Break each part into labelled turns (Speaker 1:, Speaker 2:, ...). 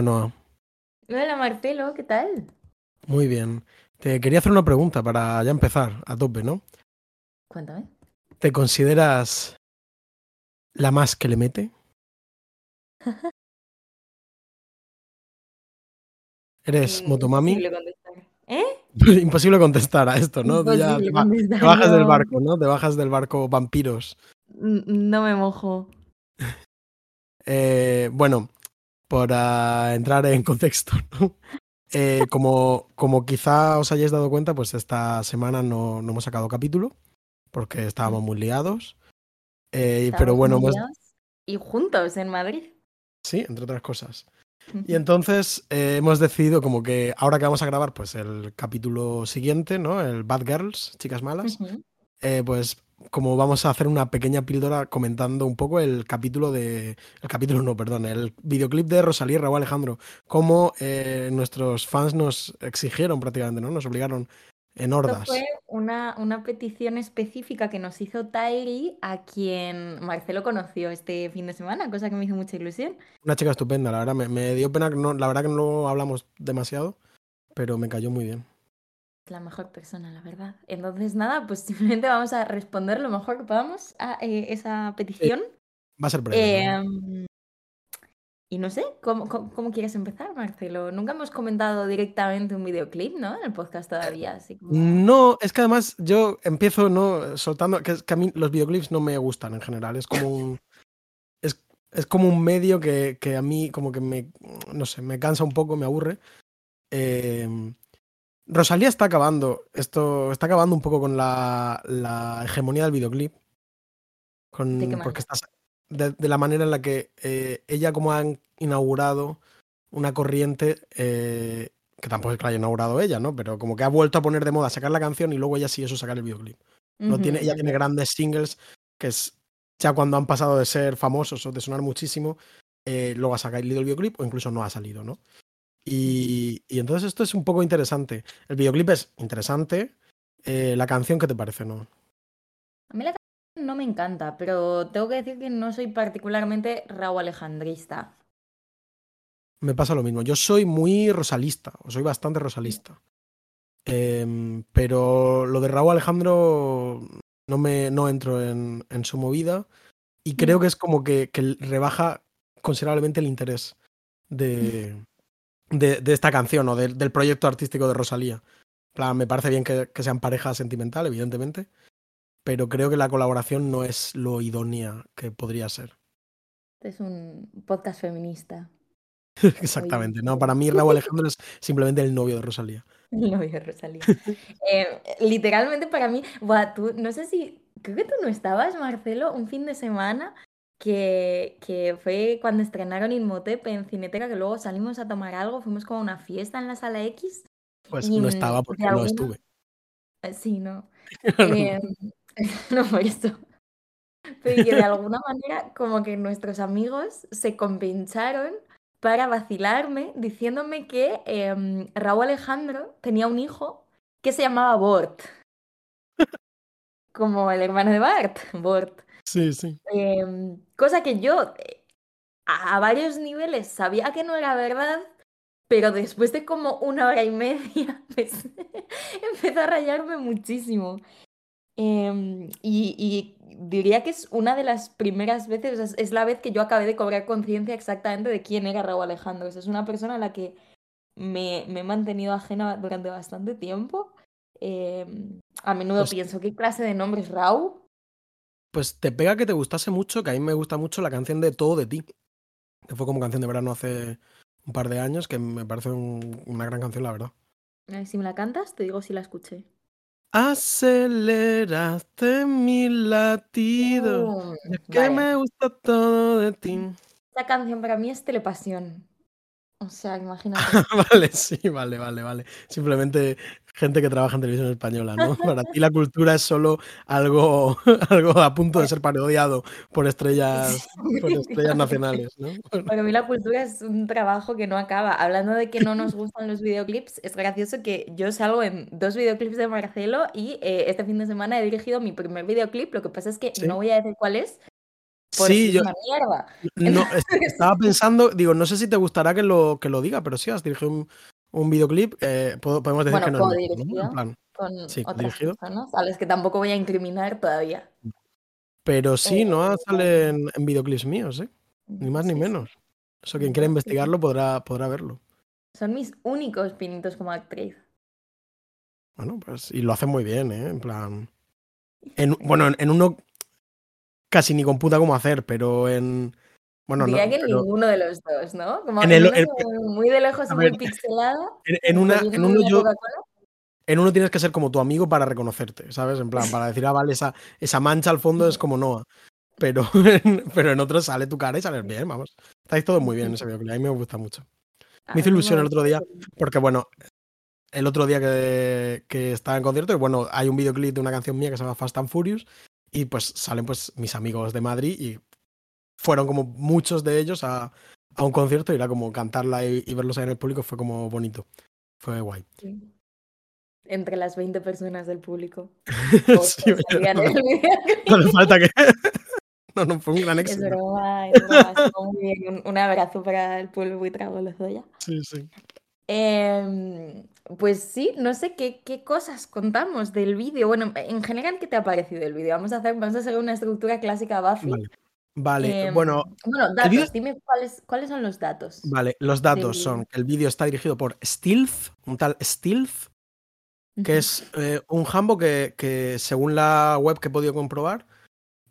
Speaker 1: Hola, Noah.
Speaker 2: Hola Marcelo, ¿qué tal?
Speaker 1: Muy bien. Te quería hacer una pregunta para ya empezar a tope, ¿no?
Speaker 2: Cuéntame.
Speaker 1: ¿Te consideras la más que le mete? ¿Eres
Speaker 2: Mm,
Speaker 1: motomami?
Speaker 2: Imposible contestar. ¿Eh?
Speaker 1: Imposible contestar a esto, ¿no? Ya te, bajas del barco, ¿no? Te bajas del barco vampiros.
Speaker 2: N- No me mojo.
Speaker 1: Eh, bueno, para entrar en contexto, ¿no? Eh, como, como quizá os hayáis dado cuenta, pues esta semana no, no hemos sacado capítulo porque estábamos muy liados. Eh, pero bueno, hemos-
Speaker 2: Y juntos en Madrid.
Speaker 1: sí, entre otras cosas. Y entonces eh, hemos decidido como que ahora que vamos a grabar pues el capítulo siguiente, ¿no? El Bad Girls, chicas malas, eh, pues como vamos a hacer una pequeña píldora comentando un poco el capítulo de... El capítulo no, perdón, el videoclip de Rosalía y Raúl Alejandro, cómo eh, nuestros fans nos exigieron prácticamente, ¿no? Nos obligaron en
Speaker 2: Esto
Speaker 1: hordas.
Speaker 2: fue una, una petición específica que nos hizo Tairi, a quien Marcelo conoció este fin de semana, cosa que me hizo mucha ilusión.
Speaker 1: Una chica estupenda, la verdad, me, me dio pena, que no, la verdad que no hablamos demasiado, pero me cayó muy bien.
Speaker 2: La mejor persona, la verdad. Entonces, nada, pues simplemente vamos a responder lo mejor que podamos a eh, esa petición.
Speaker 1: Va a ser breve. ¿no?
Speaker 2: Em, y no sé, ¿cómo, cómo, cómo quieres empezar, Marcelo? Nunca hemos comentado directamente un videoclip, ¿no? En el podcast todavía, así como...
Speaker 1: No, es que además yo empiezo no soltando que, es que a mí los videoclips no me gustan en general. Es como un es, es como un medio que, que a mí como que me no sé, me cansa un poco, me aburre. Eh, Rosalía está acabando esto está acabando un poco con la, la hegemonía del videoclip. Con,
Speaker 2: ¿De qué
Speaker 1: porque está de, de la manera en la que eh, ella como ha inaugurado una corriente eh, que tampoco es que la haya inaugurado ella, ¿no? Pero como que ha vuelto a poner de moda sacar la canción y luego ella sí eso sacar el videoclip. No tiene, ella tiene grandes singles que es ya cuando han pasado de ser famosos o de sonar muchísimo, eh, luego ha sacado el videoclip o incluso no ha salido, ¿no? Y, y entonces esto es un poco interesante. El videoclip es interesante. eh, la canción, ¿qué te parece, no?
Speaker 2: A mí la canción no me encanta, pero tengo que decir que no soy particularmente Raúl Alejandrista.
Speaker 1: Me pasa lo mismo. Yo soy muy rosalista, o soy bastante rosalista. Em, pero lo de Raúl Alejandro no me no entro en, en su movida y creo que es como que, que rebaja considerablemente el interés de, de, de esta canción o de- del proyecto artístico de Rosalía. Plan, me parece bien que, que sean pareja sentimental, evidentemente, pero creo que la colaboración no es lo idónea que podría ser.
Speaker 2: Este es un podcast feminista.
Speaker 1: Exactamente. No, para mí Raúl Alejandro es simplemente el novio de Rosalía.
Speaker 2: El novio de Rosalía. Eh, literalmente para mí, buah, tú, no sé si, creo que tú no estabas, Marcelo, un fin de semana que, que fue cuando estrenaron Inmotep en Cineteca, que luego salimos a tomar algo, fuimos como a una fiesta en la sala X.
Speaker 1: Pues
Speaker 2: y
Speaker 1: no estaba porque
Speaker 2: de
Speaker 1: no
Speaker 2: alguna-
Speaker 1: estuve.
Speaker 2: eh, Sí, no. Eh, no por eso. Pero que de alguna manera como que nuestros amigos se compincharon para vacilarme diciéndome que em, Raúl Alejandro tenía un hijo que se llamaba Bort. Como el hermano de Bart, Bort.
Speaker 1: Sí, sí.
Speaker 2: Em, cosa que yo eh, a, a varios niveles sabía que no era verdad, pero después de como una hora y media pues, empezó a rayarme muchísimo. Em, y, y diría que es una de las primeras veces, o sea, es, la vez que yo acabé de cobrar conciencia exactamente de quién era Raúl Alejandro. O sea, es una persona a la que me, me he mantenido ajena durante bastante tiempo. Em, a menudo
Speaker 1: Pues-
Speaker 2: pienso, ¿qué clase de nombre es Raúl?
Speaker 1: Pues te pega que te gustase mucho, que a mí me gusta mucho la canción de Todo de ti, que fue como canción de verano hace un par de años, que me parece un- una gran canción, la verdad.
Speaker 2: Ver, si me la cantas, te digo si la escuché.
Speaker 1: Aceleraste mi latido,
Speaker 2: Uh,
Speaker 1: es que
Speaker 2: vale.
Speaker 1: me gusta todo de ti.
Speaker 2: Esta canción para mí es telepasión. O sea, imagínate.
Speaker 1: Vale, sí, vale, vale, vale. Simplemente gente que trabaja en televisión española, ¿no? Para ti la cultura es solo algo, algo a punto de ser parodiado por estrellas, por estrellas nacionales, ¿no?
Speaker 2: Para mí la cultura es un trabajo que no acaba. Hablando de que no nos gustan los videoclips, es gracioso que yo salgo en dos videoclips de Marcelo y eh, este fin de semana he dirigido mi primer videoclip. Lo que pasa es que
Speaker 1: Sí.
Speaker 2: no voy a decir cuál es
Speaker 1: sí, yo
Speaker 2: una mierda.
Speaker 1: no, estaba pensando, digo, no sé si te gustará que lo, que lo diga, pero sí, has dirigido un, un videoclip, eh, podemos decir que no.
Speaker 2: plan, con sí, otras personas a las que tampoco voy a incriminar todavía.
Speaker 1: Pero sí, no salen en videoclips míos, ¿eh? Ni más ni menos. Eso quien quiera investigarlo podrá, podrá verlo.
Speaker 2: Son mis únicos pinitos como actriz.
Speaker 1: Bueno, pues, y lo hace muy bien, ¿eh? En plan. En, bueno, en, uno casi ni computa cómo hacer, pero en. Bueno,
Speaker 2: Diría
Speaker 1: no,
Speaker 2: que ninguno de los dos, ¿no? Como en, el, muy de lejos y muy pixelado.
Speaker 1: En, una, en uno yo. En uno tienes que ser como tu amigo para reconocerte, ¿sabes? En plan, para decir, ah, vale, esa, esa mancha al fondo es como Noah. Pero, pero en otro sale tu cara y sales bien, vamos. Estáis todo muy bien en ese videoclip. A mí me gusta mucho. Me hizo ilusión el otro día, porque bueno, el otro día que, que, estaba en concierto, y bueno, hay un videoclip de una canción mía que se llama Fast and Furious, y pues salen pues mis amigos de Madrid y fueron como muchos de ellos a, a un concierto y era como cantarla y, verlos ahí en el público fue como bonito. Fue guay.
Speaker 2: Entre las 20 personas del público.
Speaker 1: sí, no hace falta que... no, no, fue un gran éxito.
Speaker 2: Es broma, es broma. muy bien. Un, abrazo para el pueblo buitrago, los doy
Speaker 1: Sí, sí.
Speaker 2: Eh, pues sí, no sé qué, qué cosas contamos del vídeo. Bueno, en general, ¿qué te ha parecido el vídeo? Vamos a hacer, vamos a hacer una estructura clásica Buffy.
Speaker 1: Vale. Em, bueno,
Speaker 2: bueno datos, dime cuáles, cuáles son los datos.
Speaker 1: Vale, los datos son que el vídeo está dirigido por Stealth, un tal Stealth, que es eh, un jambo que, que, según la web que he podido comprobar,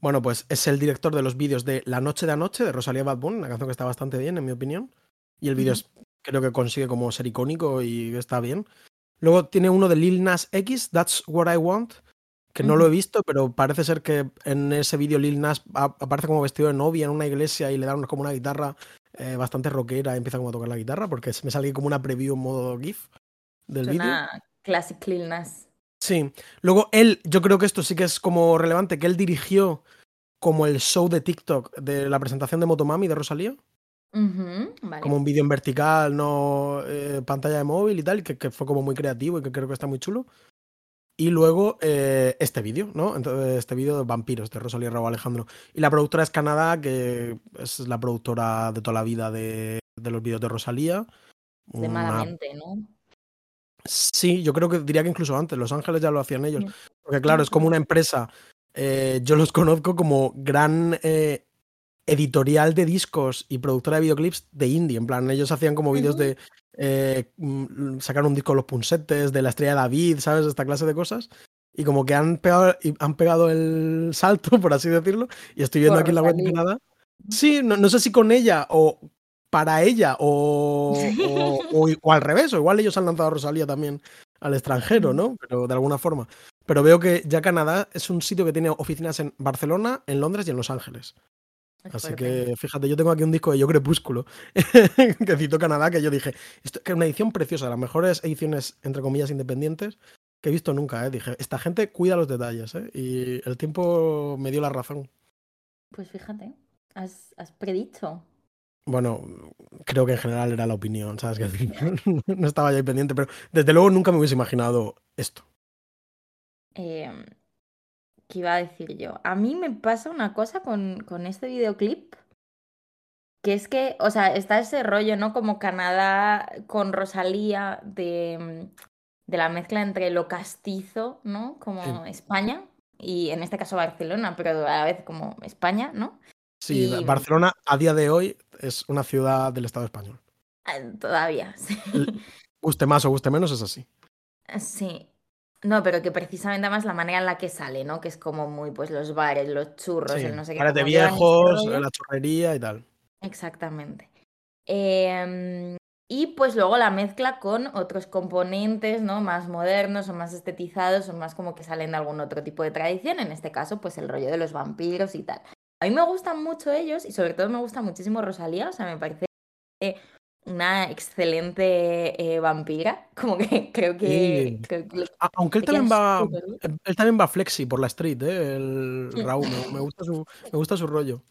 Speaker 1: bueno, pues es el director de los vídeos de La Noche de Anoche de Rosalía Bad Bunny, una canción que está bastante bien, en mi opinión. Y el vídeo es creo que consigue como ser icónico y está bien. Luego tiene uno de Lil Nas X, That's What I Want, que no lo he visto, pero parece ser que en ese vídeo Lil Nas aparece como vestido de novia en una iglesia y le dan como una guitarra eh, bastante rockera y empieza como a tocar la guitarra, porque me sale como una preview en modo GIF del vídeo.
Speaker 2: Classic Lil Nas.
Speaker 1: Sí. Luego él, yo creo que esto sí que es como relevante, que él dirigió como el show de TikTok de la presentación de Motomami de Rosalía. Como un vídeo en vertical, no eh, pantalla de móvil y tal, que, que, fue como muy creativo y que creo que está muy chulo. Y luego eh, este vídeo, ¿no? Entonces, este vídeo de Vampiros, de Rosalía Raúl Alejandro. Y la productora es Canadá, que es la productora de toda la vida de, de los vídeos de Rosalía.
Speaker 2: De malamente, ¿no?
Speaker 1: Sí, yo creo que diría que incluso antes, Los Ángeles ya lo hacían ellos. Porque claro, es como una empresa. Eh, yo los conozco como gran eh, editorial de discos y productora de videoclips de indie. En plan, ellos hacían como vídeos de eh, mm, sacar un disco de los punsetes, de la estrella de David, ¿sabes? Esta clase de cosas. Y como que han pegado, han pegado el salto, por así decirlo. Y estoy viendo aquí en la web de Canadá. Sí, no, no, sé si con ella o para ella o, o, o, al revés, o igual ellos han lanzado a Rosalía también al extranjero, ¿no? Pero de alguna forma. Pero veo que ya Canadá es un sitio que tiene oficinas en Barcelona, en Londres y en Los Ángeles. Así que fíjate, yo tengo aquí un disco de Yo Crepúsculo que cito Canadá, que yo dije, esto, que es una edición preciosa, las mejores ediciones, entre comillas, independientes que he visto nunca. ¿eh? Dije, esta gente cuida los detalles ¿eh? y el tiempo me dio la razón.
Speaker 2: Pues fíjate, has, has predicho.
Speaker 1: Bueno, creo que en general era la opinión, ¿sabes? Que no estaba ya ahí pendiente, pero desde luego nunca me hubiese imaginado esto.
Speaker 2: Eh, ¿Qué iba a decir yo? A mí me pasa una cosa con, con este videoclip, que es que, o sea, está ese rollo, ¿no? Como Canadá con Rosalía de, de la mezcla entre lo castizo, ¿no? Como España, y en este caso Barcelona, pero a la vez como España, ¿no?
Speaker 1: Sí, Barcelona a día de hoy es una ciudad del Estado español.
Speaker 2: Ah, todavía, sí.
Speaker 1: Guste más o guste menos, es así.
Speaker 2: Sí, no, pero que precisamente además la manera en la que sale, ¿no? Que es como muy, pues los bares, los churros, el no sé qué.
Speaker 1: Bares de viejos, la churrería y tal.
Speaker 2: Exactamente. Eh, y pues luego la mezcla con otros componentes, ¿no? Más modernos o más estetizados o más como que salen de algún otro tipo de tradición. En este caso, pues el rollo de los vampiros y tal. A mí me gustan mucho ellos y sobre todo me gusta muchísimo Rosalía. O sea, me parece una excelente eh, vampira, como que creo que...
Speaker 1: Aunque él también va él también va flexi por la street, ¿eh? el Raúl, me, gusta su, me gusta su rollo.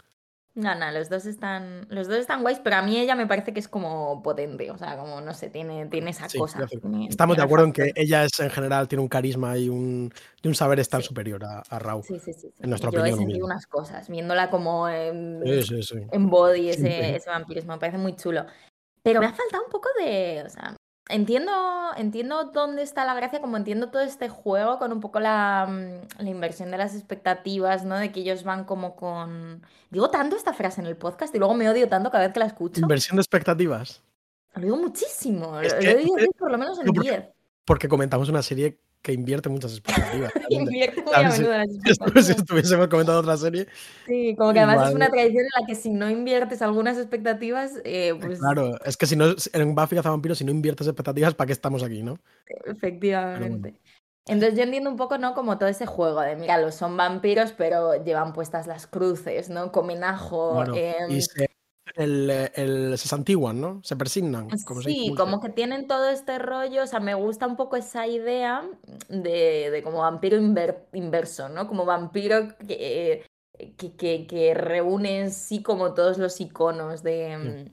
Speaker 2: No, no, los dos están, los dos están guays, pero a mí ella me parece que es como potente, o sea, como no sé, tiene, tiene esa
Speaker 1: Sí,
Speaker 2: cosa. tiene-
Speaker 1: estamos de acuerdo en que ella es en general tiene un carisma y un, y un saber estar
Speaker 2: Sí.
Speaker 1: superior a, a Rao.
Speaker 2: Sí, sí, sí. sí.
Speaker 1: En nuestra
Speaker 2: Yo he
Speaker 1: opinión
Speaker 2: sentido
Speaker 1: humilde.
Speaker 2: unas cosas, viéndola como en, body, ese, ese vampirismo, me parece muy chulo. Pero me ha faltado un poco de, o sea, entiendo, entiendo dónde está la gracia, como entiendo todo este juego con un poco la, mm, la inversión de las expectativas, ¿no? De que ellos van como con... Digo tanto esta frase en el podcast y luego me odio tanto cada vez que la escucho.
Speaker 1: Inversión de expectativas.
Speaker 2: Lo digo muchísimo,
Speaker 1: Es
Speaker 2: lo,
Speaker 1: que-
Speaker 2: lo he por lo menos en
Speaker 1: no, porque-
Speaker 2: 10.
Speaker 1: Porque comentamos una serie que invierte muchas expectativas.
Speaker 2: Invierte muy a menudo las
Speaker 1: si
Speaker 2: expectativas.
Speaker 1: estuviésemos comentando otra serie,
Speaker 2: Sí, como que además es una tradición en la que si no inviertes algunas expectativas, eh, pues
Speaker 1: claro, es que si no, en Buffy Cazavampiros, si no inviertes expectativas, ¿para qué estamos aquí, no?
Speaker 2: efectivamente. Entonces yo entiendo un poco, ¿no? Como todo ese juego de, mira, los son vampiros, pero llevan puestas las cruces, ¿no? Comen ajo.
Speaker 1: Bueno,
Speaker 2: em,
Speaker 1: y se, el, el, se santiguan, ¿no? Se persignan. Como
Speaker 2: Sí,
Speaker 1: como se-
Speaker 2: como que tienen todo este rollo, o sea, me gusta un poco esa idea de, de como vampiro inver- inverso, ¿no? Como vampiro que, que, que, que reúne en sí como todos los iconos de...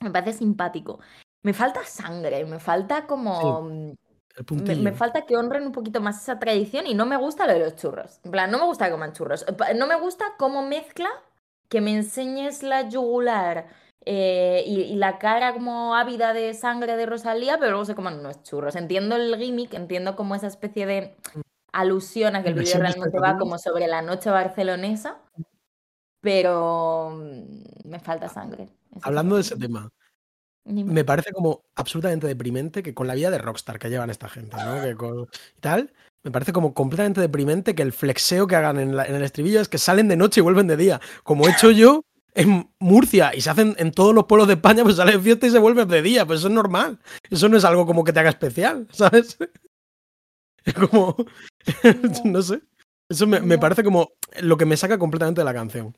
Speaker 2: mm, Me parece simpático. Me falta sangre, me falta como... mm, Me, me falta que honren un poquito más esa tradición y no me gusta lo de los churros. En plan, no me gusta que coman churros. Pa- No me gusta cómo mezcla que me enseñes la yugular eh, y, y la cara como ávida de sangre de Rosalía, pero luego se coman unos churros. Entiendo el gimmick, entiendo como esa especie de alusión a que el vídeo realmente va como sobre la noche barcelonesa, pero mm, me falta sangre.
Speaker 1: Hablando de ese tema, me parece como absolutamente deprimente que con la vida de rockstar que llevan esta gente, ¿no? Que con- y tal, me parece como completamente deprimente que el flexeo que hagan en, la- en el estribillo es que salen de noche y vuelven de día, como he hecho yo en Murcia y se hacen en todos los pueblos de España, pues sale de fiesta y se vuelve de día, pues eso es normal. Eso no es algo como que te haga especial, ¿sabes? Es como, no sé. Eso me, me parece como lo que me saca completamente de la canción.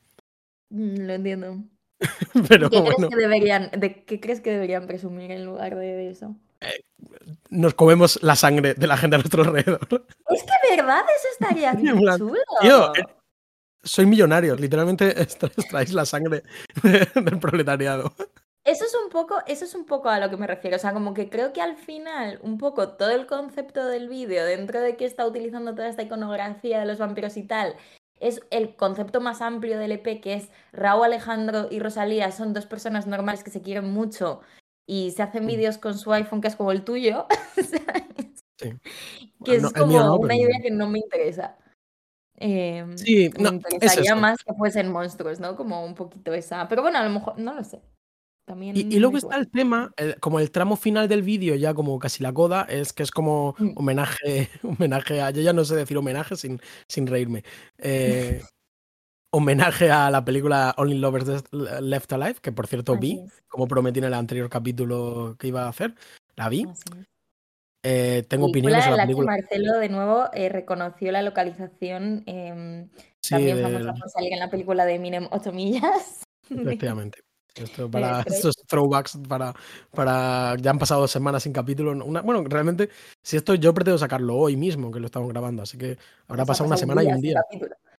Speaker 2: Mm, Lo entiendo.
Speaker 1: Pero
Speaker 2: ¿Qué
Speaker 1: bueno,
Speaker 2: crees que deberían, de qué crees que deberían presumir en lugar de eso?
Speaker 1: Nos comemos la sangre de la gente a nuestro alrededor.
Speaker 2: Es que verdad, eso estaría
Speaker 1: plan,
Speaker 2: chulo.
Speaker 1: tío, eh, Soy millonario, literalmente extraéis la sangre del proletariado.
Speaker 2: Eso es un poco, eso es un poco a lo que me refiero. O sea, como que creo que al final, un poco todo el concepto del vídeo, dentro de que está utilizando toda esta iconografía de los vampiros y tal, es el concepto más amplio del EP, que es Raúl Alejandro y Rosalía son dos personas normales que se quieren mucho y se hacen vídeos con su iPhone que es como el tuyo.
Speaker 1: Sí.
Speaker 2: Que es
Speaker 1: No,
Speaker 2: como
Speaker 1: no,
Speaker 2: una idea que no me interesa. Eh,
Speaker 1: Sí,
Speaker 2: me
Speaker 1: es
Speaker 2: interesaría más que fuesen monstruos, ¿no? Como un poquito esa. Pero bueno, a lo mejor, no lo sé. También
Speaker 1: Y, y luego
Speaker 2: es
Speaker 1: está el tema, el- como el tramo final del vídeo, ya como casi la coda, es que es como
Speaker 2: Mm.
Speaker 1: homenaje, homenaje a. Yo ya no sé decir homenaje sin, sin reírme. Eh, homenaje a la película Only Lovers Left Alive, que por cierto
Speaker 2: Así
Speaker 1: vi,
Speaker 2: es,
Speaker 1: como prometí en el anterior capítulo que iba a hacer. La vi. Eh, tengo opiniones sobre la
Speaker 2: la que
Speaker 1: película.
Speaker 2: Marcelo de nuevo eh, reconoció la localización, em,
Speaker 1: Sí,
Speaker 2: también famosa
Speaker 1: del-
Speaker 2: por salir en la película de Eminem 8 millas.
Speaker 1: efectivamente. Esto para
Speaker 2: Tres.
Speaker 1: estos throwbacks para, para ya han pasado semanas sin capítulo. Una, bueno, realmente, si esto yo pretendo sacarlo hoy mismo, que lo estamos grabando, así que habrá
Speaker 2: ha
Speaker 1: pasado una
Speaker 2: pasado
Speaker 1: semana y un día.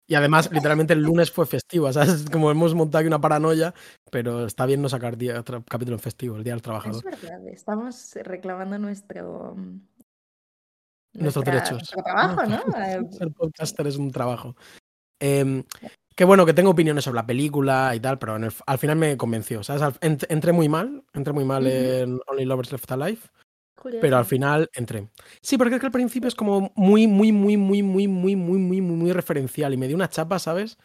Speaker 1: Y además, literalmente el lunes fue festivo, ¿sabes? Como hemos montado aquí una paranoia, pero está bien no sacar día, capítulo en festivo, el Día del
Speaker 2: Es
Speaker 1: Trabajador.
Speaker 2: verdad, estamos reclamando nuestro,
Speaker 1: Nuestros derechos.
Speaker 2: nuestro trabajo, ¿no? Eh,
Speaker 1: Ser podcaster es un trabajo. Em, que bueno, que tengo opiniones sobre la película y tal, pero el- al final me convenció, ¿sabes? Al- ent- entré muy mal, entré muy mal en Only Lovers Left Alive, pero al final entré. Sí, porque es que al principio es como muy, muy, muy, muy, muy, muy, muy, muy, muy, muy referencial y me dio una chapa, ¿sabes?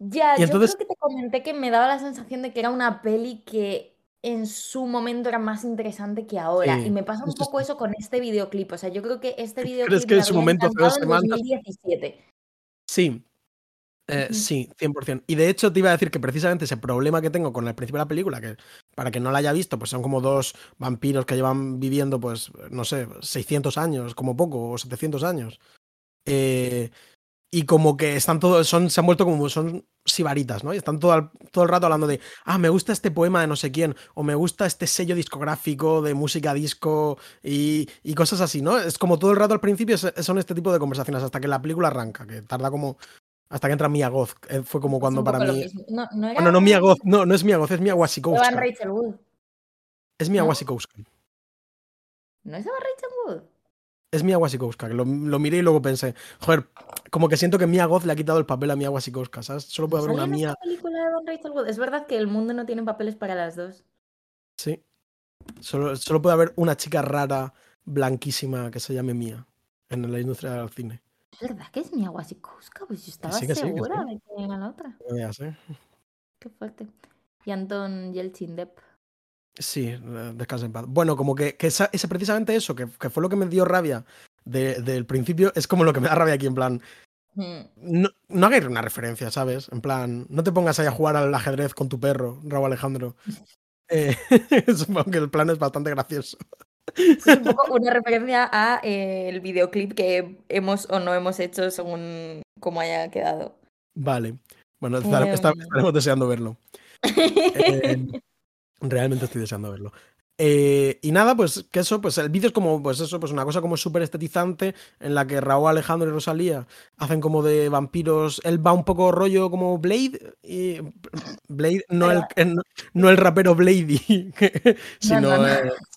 Speaker 2: Ya,
Speaker 1: Y
Speaker 2: yo
Speaker 1: entonces-
Speaker 2: creo que te comenté que me daba la sensación de que era una peli que en su momento era más interesante que ahora.
Speaker 1: Sí,
Speaker 2: Y me pasa un poco eso con este videoclip. O sea, yo creo que este
Speaker 1: ¿Crees
Speaker 2: videoclip
Speaker 1: que
Speaker 2: me
Speaker 1: en su momento, hace dos
Speaker 2: encantado en
Speaker 1: semanas-
Speaker 2: 2017.
Speaker 1: Sí. Eh. Sí, 100%. Y de hecho te iba a decir que precisamente ese problema que tengo con el principio de la película, que para que no la haya visto, pues son como dos vampiros que llevan viviendo, pues, no sé, 600 años, como poco, o 700 años. Eh, y como que están todos, son, se han vuelto como, son sibaritas, ¿no? Y están todo el, todo el rato hablando de, ah, me gusta este poema de no sé quién, o me gusta este sello discográfico de música disco y, y cosas así, ¿no? Es como todo el rato al principio son este tipo de conversaciones hasta que la película arranca, que tarda como Hasta que entra Mia Goth. eh, Fue como cuando para mí.
Speaker 2: No, no era
Speaker 1: Bueno, no Mia Goth, no, no es Mia Goth, es Mia
Speaker 2: Evan
Speaker 1: Wasikowska.
Speaker 2: Rachel Wood.
Speaker 1: Es Mia
Speaker 2: ¿no?
Speaker 1: Wasikowska.
Speaker 2: ¿No es Evan Rachel Wood?
Speaker 1: Es Mia Wasikowska. Lo, lo miré y luego pensé, joder, como que siento que Mia Goth le ha quitado el papel a Mia Wasikowska, ¿sabes? Solo puede haber
Speaker 2: ¿Sale
Speaker 1: una Mia.
Speaker 2: esta película de Evan Rachel Wood? Es verdad que el mundo no tiene papeles para las dos.
Speaker 1: Sí. Solo, solo puede haber una chica rara, blanquísima, que se llame Mia en la industria del cine.
Speaker 2: ¿Es verdad que es Mia Wasikowska? Pues yo estaba
Speaker 1: sí, que sí, que
Speaker 2: segura
Speaker 1: sí.
Speaker 2: de que era la otra.
Speaker 1: Veas, ¿eh?
Speaker 2: Qué fuerte. Y Anton Yelchin Depp.
Speaker 1: Sí, descansa en paz. Bueno, como que, que esa- ese precisamente eso, que, que fue lo que me dio rabia de- del principio, es como lo que me da rabia aquí, en plan,
Speaker 2: Hmm.
Speaker 1: no, no hagáis una referencia, ¿sabes? En plan, no te pongas ahí a jugar al ajedrez con tu perro, Raúl Alejandro. Eh, supongo que el plan es bastante gracioso.
Speaker 2: Es un poco una referencia a eh, el videoclip que hemos o no hemos hecho según cómo haya quedado.
Speaker 1: Vale. Bueno,
Speaker 2: Em.
Speaker 1: estaremos deseando verlo. Eh, realmente estoy deseando verlo. Eh, y nada, pues que eso, pues el vídeo es como, pues eso, pues una cosa como súper estetizante en la que Raúl Alejandro y Rosalía hacen como de vampiros. Él va un poco rollo como Blade. Y Blade, no el, el- no el rapero Blady, sino,
Speaker 2: no, no.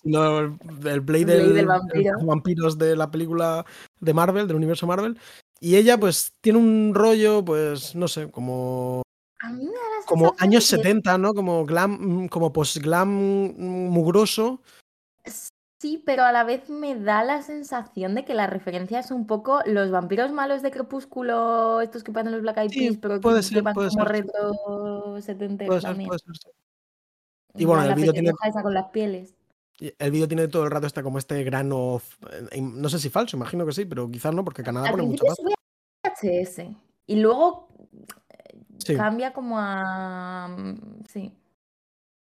Speaker 1: sino el, Blade,
Speaker 2: Blade
Speaker 1: del-
Speaker 2: del vampiro.
Speaker 1: de los vampiros de la película de Marvel, del universo Marvel. Y ella, pues, tiene un rollo, pues, no sé, como
Speaker 2: A mí
Speaker 1: como años
Speaker 2: de que
Speaker 1: 70, ¿no? Como glam, como post-glam mugroso.
Speaker 2: Sí, pero a la vez me da la sensación de que la referencia es un poco los vampiros malos de Crepúsculo, estos que pasan los Black Eyed
Speaker 1: Sí,
Speaker 2: Peas, pero
Speaker 1: puede
Speaker 2: que
Speaker 1: ser,
Speaker 2: llevan
Speaker 1: puede
Speaker 2: como
Speaker 1: ser,
Speaker 2: retro setenteros
Speaker 1: Puede ser,
Speaker 2: también.
Speaker 1: puede ser. Y bueno, el vídeo tiene-
Speaker 2: pelirroja esa con las pieles.
Speaker 1: Y El vídeo tiene todo el rato este como este grano, eh, no sé si falso, imagino que sí, pero quizás no, porque Canadá
Speaker 2: Al
Speaker 1: pone
Speaker 2: sube a VHS y luego
Speaker 1: Sí.
Speaker 2: cambia como a... mm, Sí.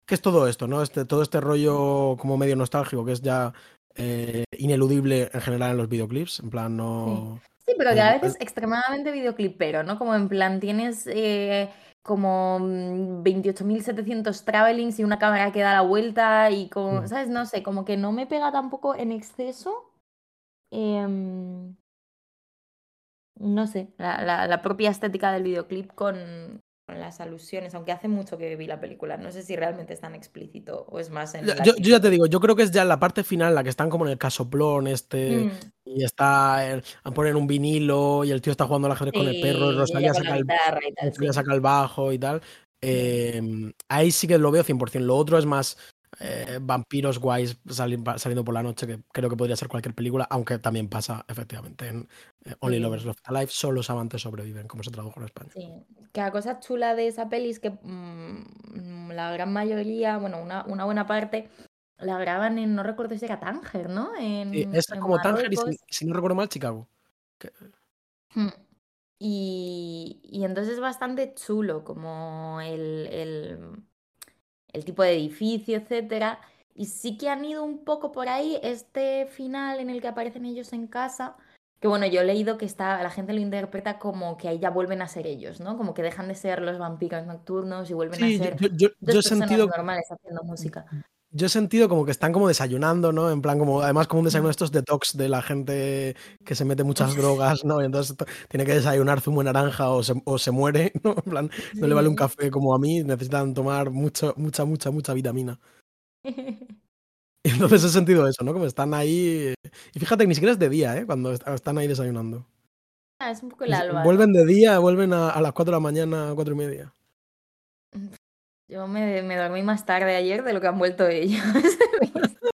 Speaker 1: ¿Qué es todo esto, no? Este, todo este rollo como medio nostálgico, que es ya eh, ineludible en general en los videoclips. En plan, no.
Speaker 2: Sí, pero que a veces extremadamente videoclipero, ¿no? Como en plan tienes eh, como mm, 28.700 travelings y una cámara que da la vuelta y como,
Speaker 1: Mm.
Speaker 2: ¿sabes? No sé, como que no me pega tampoco en exceso. em, no sé, la, la- la propia estética del videoclip con, las alusiones, aunque hace mucho que vi la película. No sé si realmente es tan explícito o es más en
Speaker 1: Yo, yo- ya te digo, yo creo que es ya la parte final, la que están como en el casoplón, este,
Speaker 2: Mm,
Speaker 1: y está, el- ponen un vinilo y el tío está jugando al ajedrez con el perro, y
Speaker 2: sí,
Speaker 1: Rosalía saca el,
Speaker 2: y tal, sí.
Speaker 1: saca el bajo y tal. Eh, ahí sí que lo veo 100%. Lo otro es más eh, vampiros guays sali- saliendo por la noche, que creo que podría ser cualquier película, aunque también pasa efectivamente en eh, Only
Speaker 2: Sí.
Speaker 1: Lovers Left Alive, solo los amantes sobreviven, como se tradujo en España.
Speaker 2: Sí, que la cosa chula de esa peli es que mm, la gran mayoría, bueno, una, una buena parte, la graban en, no recuerdo si era Tánger, ¿no? En,
Speaker 1: es
Speaker 2: en
Speaker 1: como Tánger y si,
Speaker 2: Marruecos.
Speaker 1: si no recuerdo mal, Chicago. Que-
Speaker 2: Hmm. Y, y entonces es bastante chulo, como el, el, el tipo de edificio, etcétera. Y sí que han ido un poco por ahí este final en el que aparecen ellos en casa. Que bueno, yo he leído que está, la gente lo interpreta como que ahí ya vuelven a ser ellos, ¿no? Como que dejan de ser los vampiros nocturnos y vuelven a
Speaker 1: Sí,
Speaker 2: ser
Speaker 1: yo- yo-
Speaker 2: dos
Speaker 1: he
Speaker 2: personas
Speaker 1: sentido,
Speaker 2: normales haciendo música.
Speaker 1: Yo he sentido como que están como desayunando, ¿no? En plan, como, además como un desayuno de
Speaker 2: Mm.
Speaker 1: estos detox de la gente que se mete muchas drogas, ¿no? Y entonces tiene que desayunar zumo de naranja o se, o se muere, ¿no? En plan, no le vale un café como a mí, necesitan tomar mucho, mucha, mucha, mucha vitamina. Y entonces he sentido eso, ¿no? Como están ahí. Y fíjate que ni siquiera es de día, ¿eh? Cuando est- están ahí desayunando.
Speaker 2: Ah, es un poco el alba.
Speaker 1: Vuelven de día, vuelven a, a las 4 de la mañana, 4 y media.
Speaker 2: Yo me, me dormí más tarde ayer de lo que han vuelto ellos.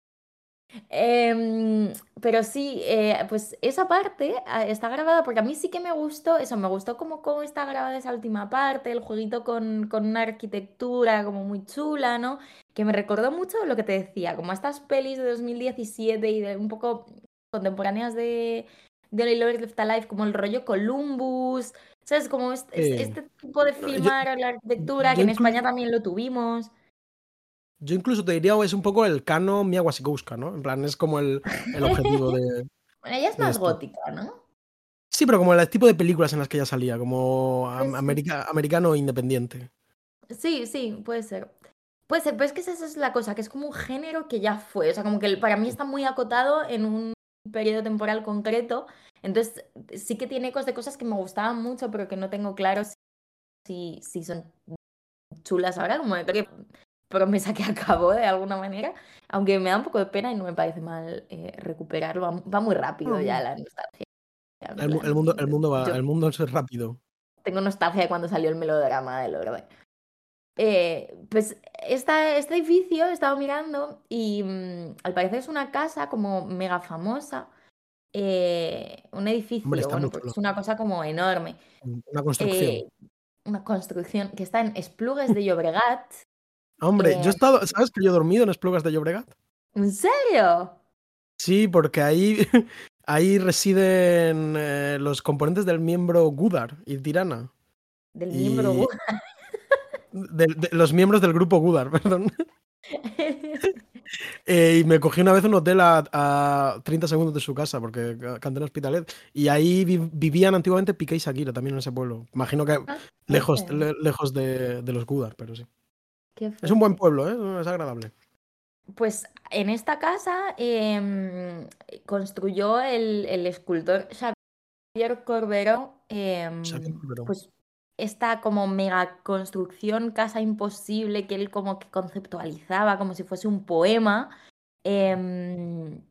Speaker 2: Em, pero sí, eh, pues esa parte ah, está grabada porque a mí sí que me gustó, eso, me gustó como cómo está grabada esa última parte, el jueguito con, con una arquitectura como muy chula, ¿no? Que me recordó mucho lo que te decía, como estas pelis de 2017 y de un poco contemporáneas de, de Lovers Left Alive, como el rollo Columbus, ¿sabes? Como este, este tipo de
Speaker 1: yo-
Speaker 2: filmar la arquitectura, que en España también lo tuvimos.
Speaker 1: Yo incluso te diría, es un poco el canon Mia Wasikowska, ¿no? En plan, es como el, el objetivo de.
Speaker 2: Bueno, ella es más
Speaker 1: esto.
Speaker 2: gótica, ¿no?
Speaker 1: Sí, pero como el tipo de películas en las que ella salía, como
Speaker 2: Pues
Speaker 1: america- americano independiente.
Speaker 2: Sí, sí, puede ser. Puede ser, pero es que esa es la cosa, que es como un género que ya fue. O sea, como que para mí está muy acotado en un periodo temporal concreto. Entonces, sí que tiene ecos de cosas que me gustaban mucho, pero que no tengo claro si, si son chulas ahora, como que promesa que acabó de alguna manera, aunque me da un poco de pena y no me parece mal eh, recuperarlo, va, muy rápido ya la nostalgia.
Speaker 1: El, mundo, el, mundo va, el mundo es rápido.
Speaker 2: Tengo nostalgia de cuando salió el melodrama del orden. Eh, pues esta, este edificio he estado mirando y mm, al parecer es una casa como mega famosa. Eh, un edificio, bueno, pues es una cosa como enorme.
Speaker 1: Una construcción.
Speaker 2: una construcción que está en Esplugues de Llobregat,
Speaker 1: Hombre, yo he estado, ¿sabes que yo he dormido en Esplugas de Llobregat?
Speaker 2: ¿En serio?
Speaker 1: Sí, porque ahí, ahí residen eh, los componentes del miembro Gudar y Tirana.
Speaker 2: Del miembro Gudar.
Speaker 1: De, los miembros del grupo Gudar, perdón. Eh, y me cogí una vez un hotel a, 30 segundos de su casa, porque canté en Hospitalet. Y ahí vivían antiguamente Piqué y Shakira, también en ese pueblo. Imagino que ah, lejos, lejos de, de los Gudar, pero sí es un buen pueblo, ¿eh? es agradable.
Speaker 2: Pues en esta casa em, construyó el, escultor Xavier Corberó, em, pues esta como mega construcción, casa imposible que él como que conceptualizaba como si fuese un poema. Em,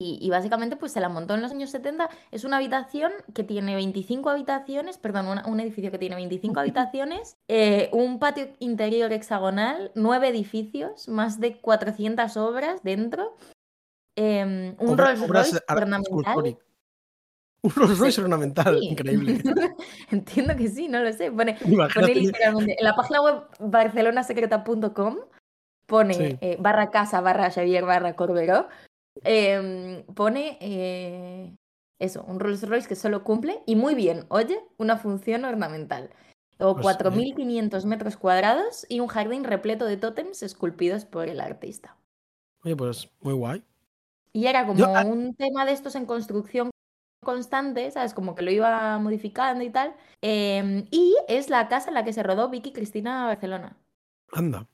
Speaker 2: y, básicamente pues se la montó en los años 70. Es una habitación que tiene 25 habitaciones, perdón, un edificio que tiene 25 habitaciones, eh, un patio interior hexagonal, nueve edificios, más de 400 obras dentro, em, un Rolls Royce ornamental.
Speaker 1: Un Rolls Royce ornamental, increíble.
Speaker 2: Entiendo que sí, no lo sé. Pone, literalmente en la página web barcelonasecreta.com pone eh, barra casa barra Xavier barra Corberó Em, pone eh, eso, un Rolls Royce que solo cumple, y muy bien, oye, una función ornamental. O 4.500 pues, metros cuadrados y un jardín repleto de tótems esculpidos por el artista.
Speaker 1: Oye, pues muy guay.
Speaker 2: Y era como un tema de estos en construcción constante, ¿sabes? Como que lo iba modificando y tal. Em, y es la casa en la que se rodó Vicky Cristina Barcelona.
Speaker 1: Anda.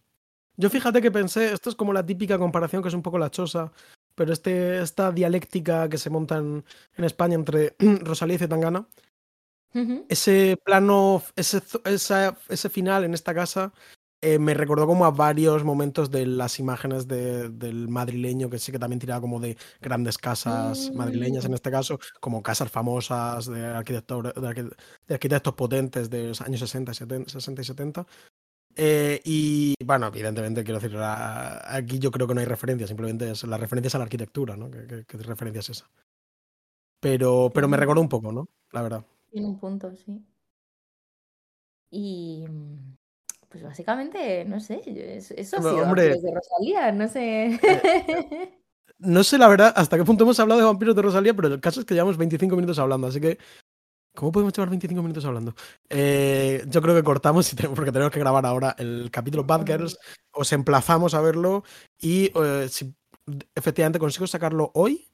Speaker 1: Yo fíjate que pensé, esto es como la típica comparación que es un poco la chosa pero este, esta dialéctica que se monta en, España entre Rosalía y Zetangana, ese plano, ese, ese final en esta casa eh, me recordó como a varios momentos de las imágenes del madrileño, que sí que también tiraba como de grandes casas madrileñas en mm. este caso, como casas famosas de, arquitectos, de, arquitectos potentes de los años 60, 70, 60 y 70. Eh, y bueno, evidentemente, quiero decir, aquí yo creo que no hay referencia, simplemente es la referencia es a la arquitectura, ¿no? ¿Qué, referencia es esa? Pero, pero me recordó un poco, ¿no? La verdad.
Speaker 2: Tiene un punto, sí. Y pues básicamente, no sé, eso ha sido Hombre, de Rosalía, no sé.
Speaker 1: No sé la verdad hasta qué punto hemos hablado de vampiros de Rosalía, pero el caso es que llevamos 25 minutos hablando, así que ¿Cómo podemos llevar 25 minutos hablando? Eh, yo creo que cortamos porque tenemos que grabar ahora el capítulo Bad Girls. Os emplazamos a verlo y eh, si efectivamente consigo sacarlo hoy,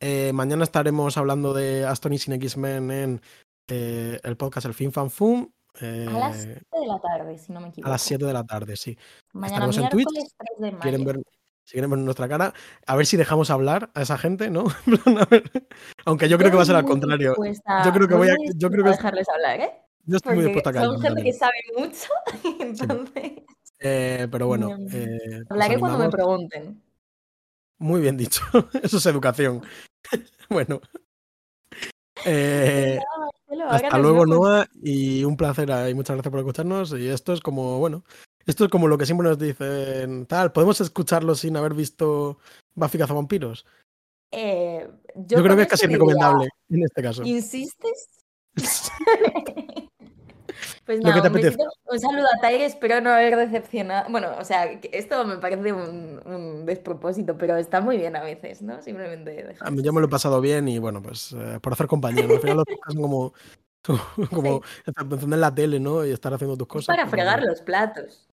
Speaker 1: eh, mañana estaremos hablando de Aston y Sin X-Men en el podcast El Fin Fan Fum.
Speaker 2: A las 7 de la tarde, si no me equivoco.
Speaker 1: A las 7 de la tarde, sí.
Speaker 2: Mañana Estaremos en Twitch. 3 de mayo.
Speaker 1: Quieren ver si ver nuestra cara, a ver si dejamos hablar a esa gente, ¿no? Aunque yo creo que va a ser al contrario. Yo creo que voy a, yo creo que
Speaker 2: dejarles hablar, ¿eh?
Speaker 1: Yo estoy muy dispuesta a callar.
Speaker 2: Son gente que sabe mucho, entonces.
Speaker 1: Eh, pero bueno. Eh,
Speaker 2: pues Hablaré cuando me pregunten.
Speaker 1: Muy bien dicho. Eso es educación. bueno. Eh, hasta luego, Noah, y un placer y muchas gracias por escucharnos. Y esto es como, bueno, esto es como lo que siempre nos dicen, tal, ¿podemos escucharlo sin haber visto Buffy Cazavampiros?
Speaker 2: Eh,
Speaker 1: yo, yo creo que es casi recomendable en este caso.
Speaker 2: ¿Insistes? pues nada, un, un, saludo a Tyre, espero no haber decepcionado. Bueno, o sea, esto me parece un, despropósito, pero está muy bien a veces, ¿no? Simplemente.
Speaker 1: A mí yo me lo he pasado bien y bueno, pues eh, por hacer compañía. Al final los son como, como encender la tele, ¿no? Y estar haciendo tus cosas.
Speaker 2: Para fregar los platos.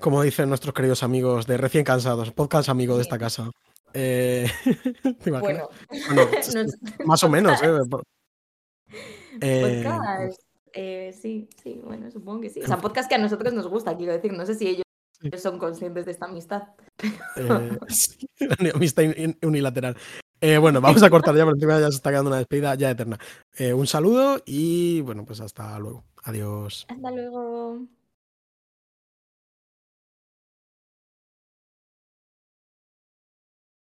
Speaker 1: Como dicen nuestros queridos amigos de Recién Cansados, podcast amigo de esta casa. Eh,
Speaker 2: bueno,
Speaker 1: más o menos. ¿eh?
Speaker 2: eh podcast. Eh, sí, sí, bueno, supongo que sí. O sea, podcast que a nosotros nos gusta, quiero decir. No sé si ellos son conscientes de esta amistad.
Speaker 1: amistad unilateral. Eh, bueno, vamos a cortar ya, porque encima ya se está quedando una despedida ya eterna. Eh, un saludo y bueno, pues hasta luego. Adiós.
Speaker 2: Hasta luego.